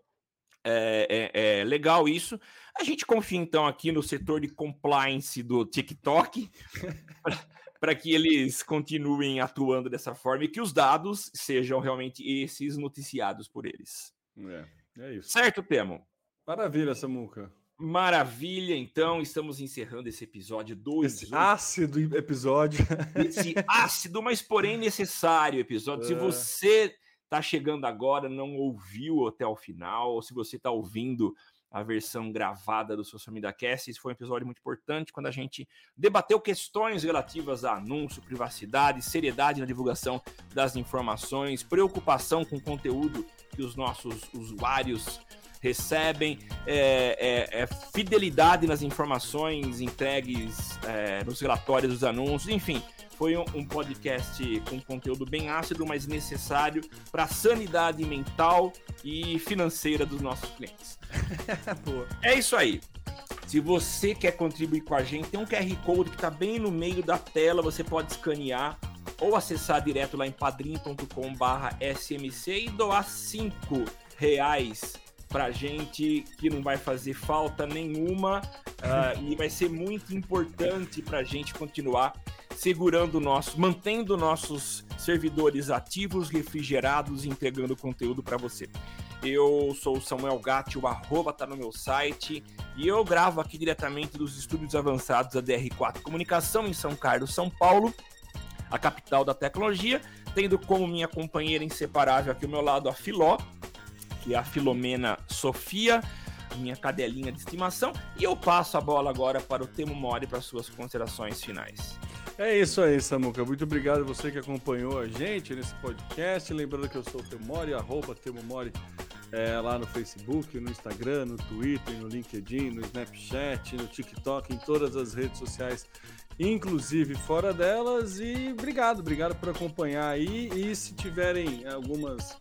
é, é, é, legal isso. A gente confia então aqui no setor de compliance do TikTok *laughs* para que eles continuem atuando dessa forma e que os dados sejam realmente esses noticiados por eles. É, é isso. Certo, Temo? Maravilha, Samuca. Maravilha, então estamos encerrando esse episódio 2. Esse ácido episódio. Esse *laughs* ácido, mas porém necessário episódio. Se é. você está chegando agora, não ouviu até o final, ou se você está ouvindo a versão gravada do Social Media Cast, esse foi um episódio muito importante quando a gente debateu questões relativas a anúncio, privacidade, seriedade na divulgação das informações, preocupação com o conteúdo que os nossos usuários recebem, é, é, é fidelidade nas informações entregues é, nos relatórios dos anúncios, enfim, foi um, um podcast com conteúdo bem ácido, mas necessário para a sanidade mental e financeira dos nossos clientes. *laughs* é isso aí. Se você quer contribuir com a gente, tem um QR Code que está bem no meio da tela, você pode escanear ou acessar direto lá em padrim.com/smc e doar cinco reais para gente que não vai fazer falta nenhuma uh, e vai ser muito importante para a gente continuar segurando nosso, mantendo nossos servidores ativos, refrigerados e entregando conteúdo para você. Eu sou o Samuel Gatti, o arroba tá no meu site e eu gravo aqui diretamente dos estúdios avançados da DR4 Comunicação em São Carlos, São Paulo, a capital da tecnologia, tendo como minha companheira inseparável aqui ao meu lado a Filó, a Filomena Sofia, minha cadelinha de estimação, e eu passo a bola agora para o Temo Mori para suas considerações finais. É isso aí, Samuca. Muito obrigado a você que acompanhou a gente nesse podcast. Lembrando que eu sou o Temori, arroba Temomori é, lá no Facebook, no Instagram, no Twitter, no LinkedIn, no Snapchat, no TikTok, em todas as redes sociais, inclusive fora delas. E obrigado, obrigado por acompanhar aí. E se tiverem algumas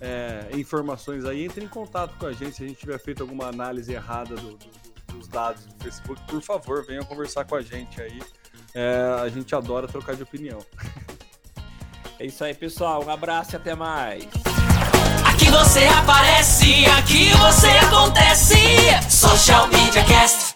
é, informações aí, entre em contato com a gente. Se a gente tiver feito alguma análise errada do, do, dos dados do Facebook, por favor, venham conversar com a gente aí. É, a gente adora trocar de opinião. É isso aí, pessoal. Um abraço e até mais. Aqui você aparece, aqui você acontece. Social Media Cast.